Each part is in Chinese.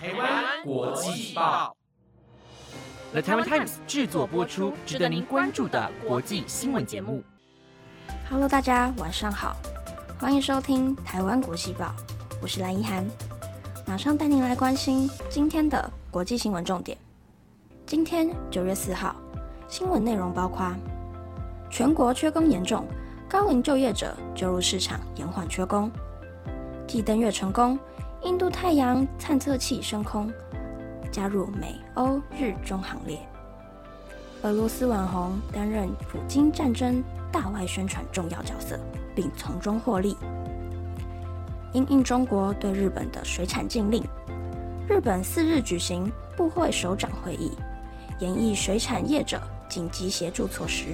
台湾国际报，The Taiwan Times 制作播出，值得您关注的国际新闻节目。Hello，大家晚上好，欢迎收听台湾国际报，我是蓝怡涵，马上带您来关心今天的国际新闻重点。今天九月四号，新闻内容包括：全国缺工严重，高龄就业者就入市场延缓缺工；继登月成功。印度太阳探测器升空，加入美欧日中行列。俄罗斯网红担任普京战争大外宣传重要角色，并从中获利。因应中国对日本的水产禁令，日本四日举行部会首长会议，研议水产业者紧急协助措施。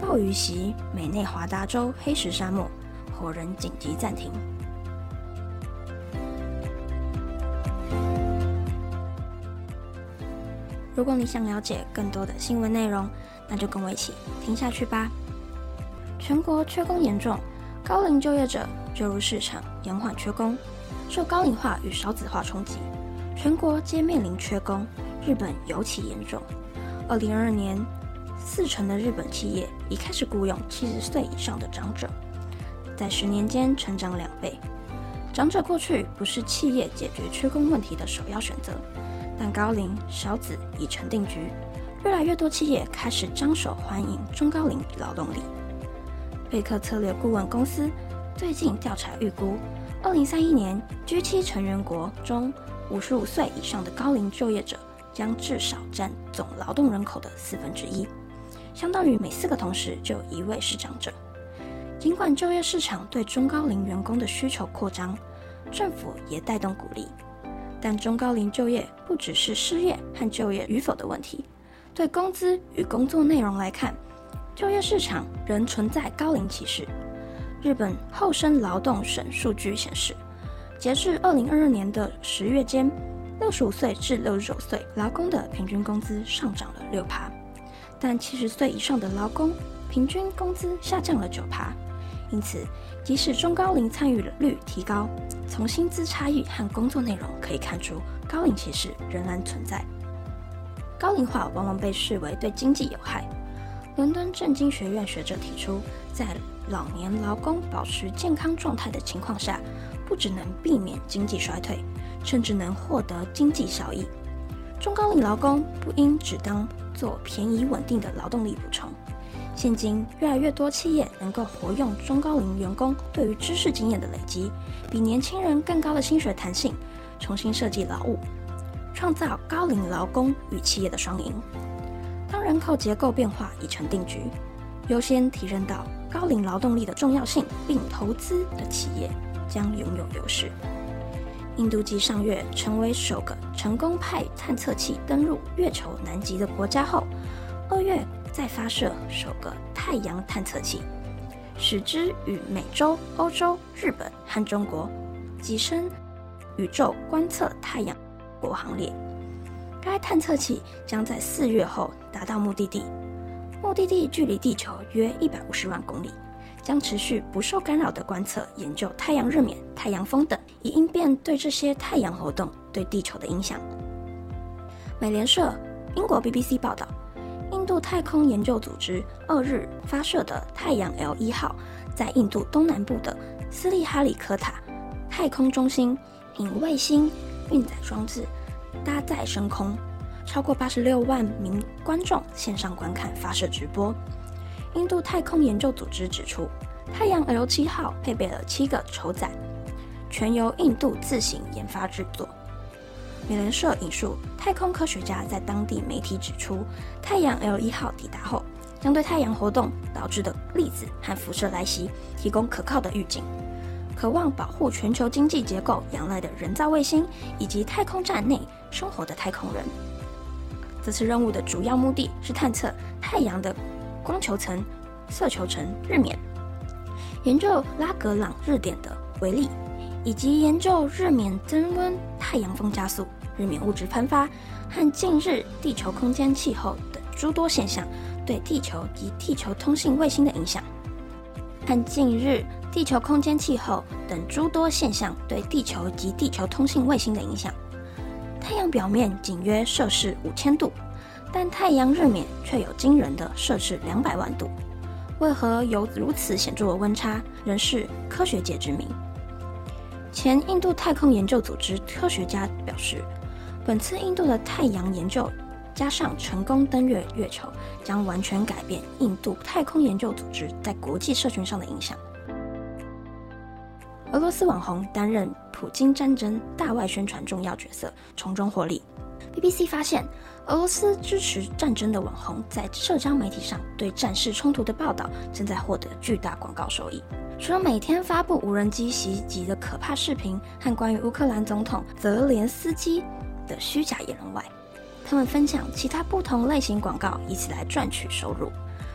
暴雨袭美内华达州黑石沙漠，火人紧急暂停。如果你想了解更多的新闻内容，那就跟我一起听下去吧。全国缺工严重，高龄就业者就入市场延缓缺工。受高龄化与少子化冲击，全国皆面临缺工，日本尤其严重。二零二二年，四成的日本企业已开始雇佣七十岁以上的长者，在十年间成长两倍。长者过去不是企业解决缺工问题的首要选择。但高龄少子已成定局，越来越多企业开始张手欢迎中高龄劳动力。贝克策略顾问公司最近调查预估，二零三一年 G 七成员国中五十五岁以上的高龄就业者将至少占总劳动人口的四分之一，相当于每四个同事就有一位是长者。尽管就业市场对中高龄员工的需求扩张，政府也带动鼓励。但中高龄就业不只是失业和就业与否的问题，对工资与工作内容来看，就业市场仍存在高龄歧视。日本厚生劳动省数据显示，截至二零二二年的十月间，六十五岁至六十九岁劳工的平均工资上涨了六趴，但七十岁以上的劳工平均工资下降了九趴。因此，即使中高龄参与率提高，从薪资差异和工作内容可以看出，高龄歧视仍然存在。高龄化往往被视为对经济有害。伦敦政经学院学者提出，在老年劳工保持健康状态的情况下，不只能避免经济衰退，甚至能获得经济效益。中高龄劳工不应只当做便宜稳定的劳动力补充。现今越来越多企业能够活用中高龄员工对于知识经验的累积，比年轻人更高的薪水弹性，重新设计劳务，创造高龄劳工与企业的双赢。当人口结构变化已成定局，优先提升到高龄劳动力的重要性，并投资的企业将拥有优势。印度继上月成为首个成功派探测器登陆月球南极的国家后，二月。再发射首个太阳探测器，使之与美洲、欧洲、日本和中国跻身宇宙观测太阳国行列。该探测器将在四月后达到目的地，目的地距离地球约一百五十万公里，将持续不受干扰的观测研究太阳日冕、太阳风等，以应变对这些太阳活动对地球的影响。美联社、英国 BBC 报道。印度太空研究组织二日发射的太阳 L 一号，在印度东南部的斯利哈里科塔太空中心，引卫星运载装置搭载升空，超过八十六万名观众线上观看发射直播。印度太空研究组织指出，太阳 L 七号配备了七个筹载，全由印度自行研发制作。美联社引述太空科学家在当地媒体指出，太阳 L 一号抵达后，将对太阳活动导致的粒子和辐射来袭提供可靠的预警。渴望保护全球经济结构仰赖的人造卫星以及太空站内生活的太空人。这次任务的主要目的是探测太阳的光球层、色球层日冕，研究拉格朗日点的微粒。以及研究日冕增温、太阳风加速、日冕物质喷发和近日地球空间气候等诸多现象对地球及地球通信卫星的影响，和近日地球空间气候等诸多现象对地球及地球通信卫星的影响。太阳表面仅约摄氏五千度，但太阳日冕却有惊人的摄氏两百万度。为何有如此显著的温差，仍是科学界之谜。前印度太空研究组织科学家表示，本次印度的太阳研究加上成功登月月球，将完全改变印度太空研究组织在国际社群上的影响。俄罗斯网红担任普京战争大外宣传重要角色，从中获利。BBC 发现，俄罗斯支持战争的网红在社交媒体上对战事冲突的报道，正在获得巨大广告收益。除了每天发布无人机袭击的可怕视频和关于乌克兰总统泽连斯基的虚假言论外，他们分享其他不同类型广告，以此来赚取收入。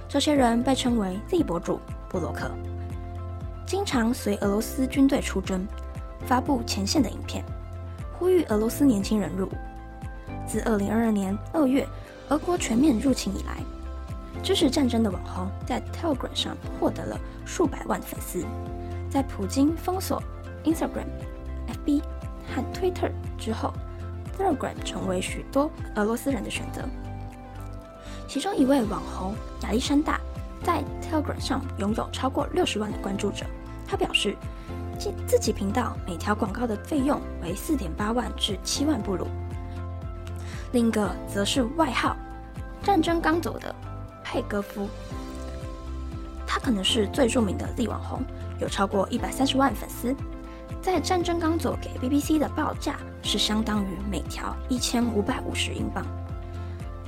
这些人被称为 Z 博主、布洛克，经常随俄罗斯军队出征，发布前线的影片，呼吁俄罗斯年轻人入伍。自2022年2月俄国全面入侵以来，支持战争的网红在 Telegram 上获得了数百万粉丝。在普京封锁 Instagram、FB 和 Twitter 之后，Telegram 成为许多俄罗斯人的选择。其中一位网红亚历山大在 Telegram 上拥有超过六十万的关注者。他表示，自自己频道每条广告的费用为四点八万至七万布鲁。另一个则是外号“战争刚走”的佩戈夫，他可能是最著名的 Z 网红，有超过一百三十万粉丝。在“战争刚走”给 BBC 的报价是相当于每条一千五百五十英镑。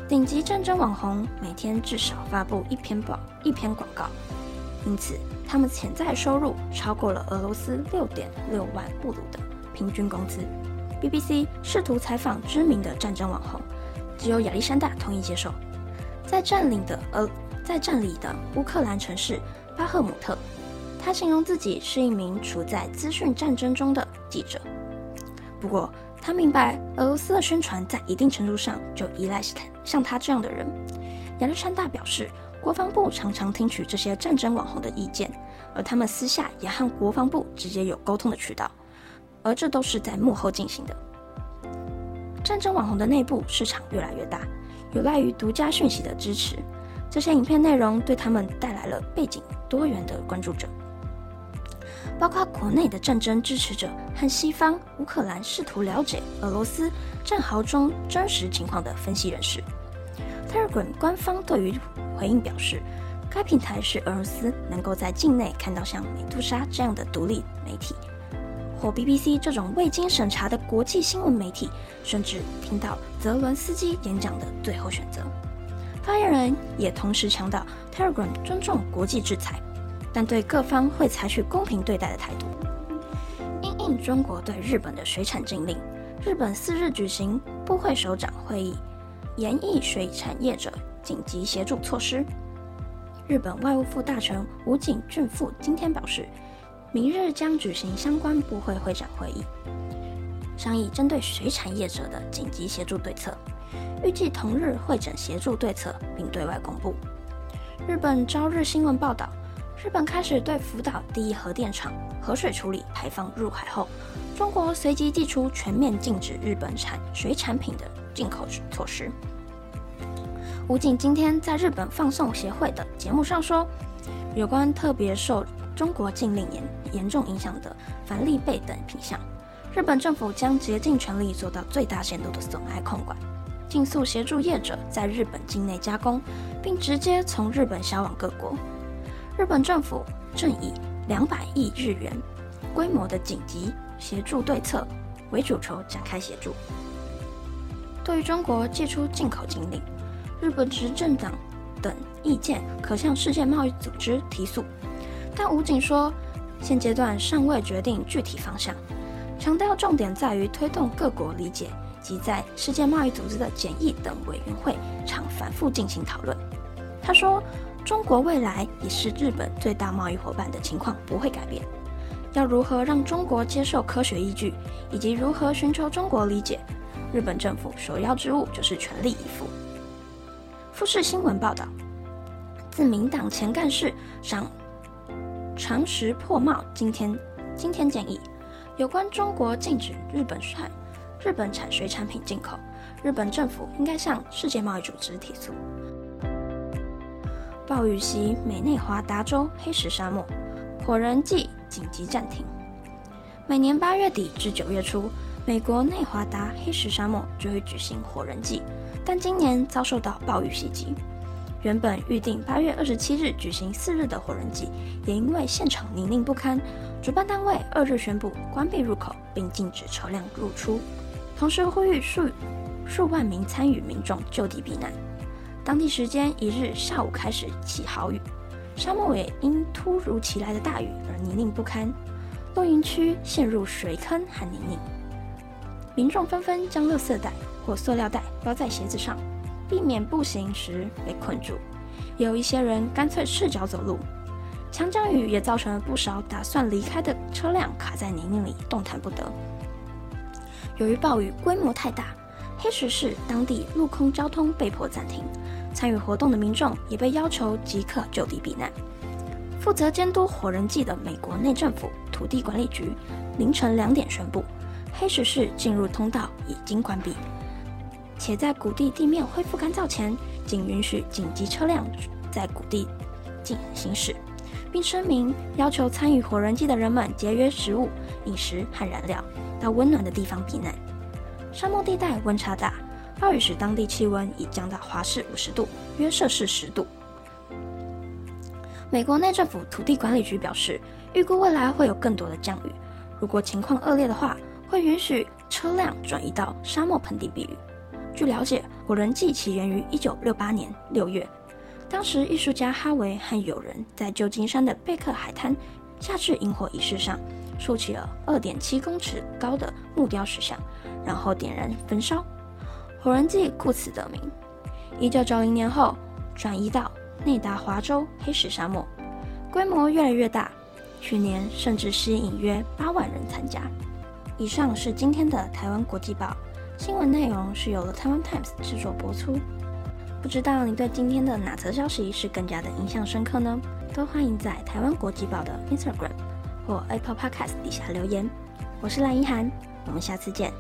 顶级战争网红每天至少发布一篇报一篇广告，因此他们潜在收入超过了俄罗斯六点六万布鲁的平均工资。BBC 试图采访知名的战争网红，只有亚历山大同意接受。在占领的呃，在占领的乌克兰城市巴赫姆特，他形容自己是一名处在资讯战争中的记者。不过，他明白俄罗斯的宣传在一定程度上就依赖像他这样的人。亚历山大表示，国防部常常听取这些战争网红的意见，而他们私下也和国防部直接有沟通的渠道。而这都是在幕后进行的。战争网红的内部市场越来越大，有赖于独家讯息的支持。这些影片内容对他们带来了背景多元的关注者，包括国内的战争支持者和西方乌克兰试图了解俄罗斯战壕中真实情况的分析人士。Telegram 官方对于回应表示，该平台是俄罗斯能够在境内看到像美杜莎这样的独立媒体。或 BBC 这种未经审查的国际新闻媒体，甚至听到泽伦斯基演讲的最后选择。发言人也同时强调，Telegram 尊重国际制裁，但对各方会采取公平对待的态度。因应中国对日本的水产禁令，日本四日举行部会首长会议，研议水产业者紧急协助措施。日本外务副大臣武井俊富今天表示。明日将举行相关部会会长会议，商议针对水产业者的紧急协助对策。预计同日会诊协助对策，并对外公布。日本朝日新闻报道，日本开始对福岛第一核电厂核水处理排放入海后，中国随即祭出全面禁止日本产水产品的进口措施。武警今天在日本放送协会的节目上说，有关特别受。中国禁令严严重影响的凡利贝等品项，日本政府将竭尽全力做到最大限度的损害控管，尽速协助业者在日本境内加工，并直接从日本销往各国。日本政府正以两百亿日元规模的紧急协助对策为主轴展开协助。对于中国寄出进口禁令，日本执政党等意见可向世界贸易组织提诉。但武警说，现阶段尚未决定具体方向，强调重点在于推动各国理解及在世界贸易组织的检疫等委员会常反复进行讨论。他说，中国未来已是日本最大贸易伙伴的情况不会改变，要如何让中国接受科学依据，以及如何寻求中国理解，日本政府首要之务就是全力以赴。富士新闻报道，自民党前干事上。常识破帽今天今天建议，有关中国禁止日本产日本产水产品进口，日本政府应该向世界贸易组织提出。暴雨袭美内华达州黑石沙漠，火人祭紧急暂停。每年八月底至九月初，美国内华达黑石沙漠就会举行火人祭，但今年遭受到暴雨袭击。原本预定八月二十七日举行四日的火人祭，也因为现场泥泞不堪，主办单位二日宣布关闭入口，并禁止车辆入出，同时呼吁数数万名参与民众就地避难。当地时间一日下午开始起豪雨，沙漠也因突如其来的大雨而泥泞不堪，露营区陷入水坑和泥泞。民众纷纷将垃圾袋或塑料袋包在鞋子上，避免步行时被困住。有一些人干脆赤脚走路。强降雨也造成了不少打算离开的车辆卡在泥泞里动弹不得。由于暴雨规模太大，黑石市当地陆空交通被迫暂停。参与活动的民众也被要求即刻就地避难。负责监督火人祭的美国内政府土地管理局凌晨两点宣布，黑石市进入通道已经关闭，且在谷地地面恢复干燥前，仅允许紧急车辆在谷地进行驶，并声明要求参与火人祭的人们节约食物、饮食和燃料，到温暖的地方避难。沙漠地带温差大。暴雨使当地气温已降到华氏五十度，约摄氏十度。美国内政府土地管理局表示，预估未来会有更多的降雨，如果情况恶劣的话，会允许车辆转移到沙漠盆地避雨。据了解，火人祭起源于一九六八年六月，当时艺术家哈维和友人在旧金山的贝克海滩夏至萤火仪式上，竖起了二点七公尺高的木雕石像，然后点燃焚烧。火人祭故此得名。一九九零年后，转移到内达华州黑石沙漠，规模越来越大。去年甚至吸引约八万人参加。以上是今天的台湾国际报新闻内容，是由了台湾 Times 制作播出。不知道你对今天的哪则消息是更加的印象深刻呢？都欢迎在台湾国际报的 Instagram 或 Apple Podcast 底下留言。我是蓝一涵，我们下次见。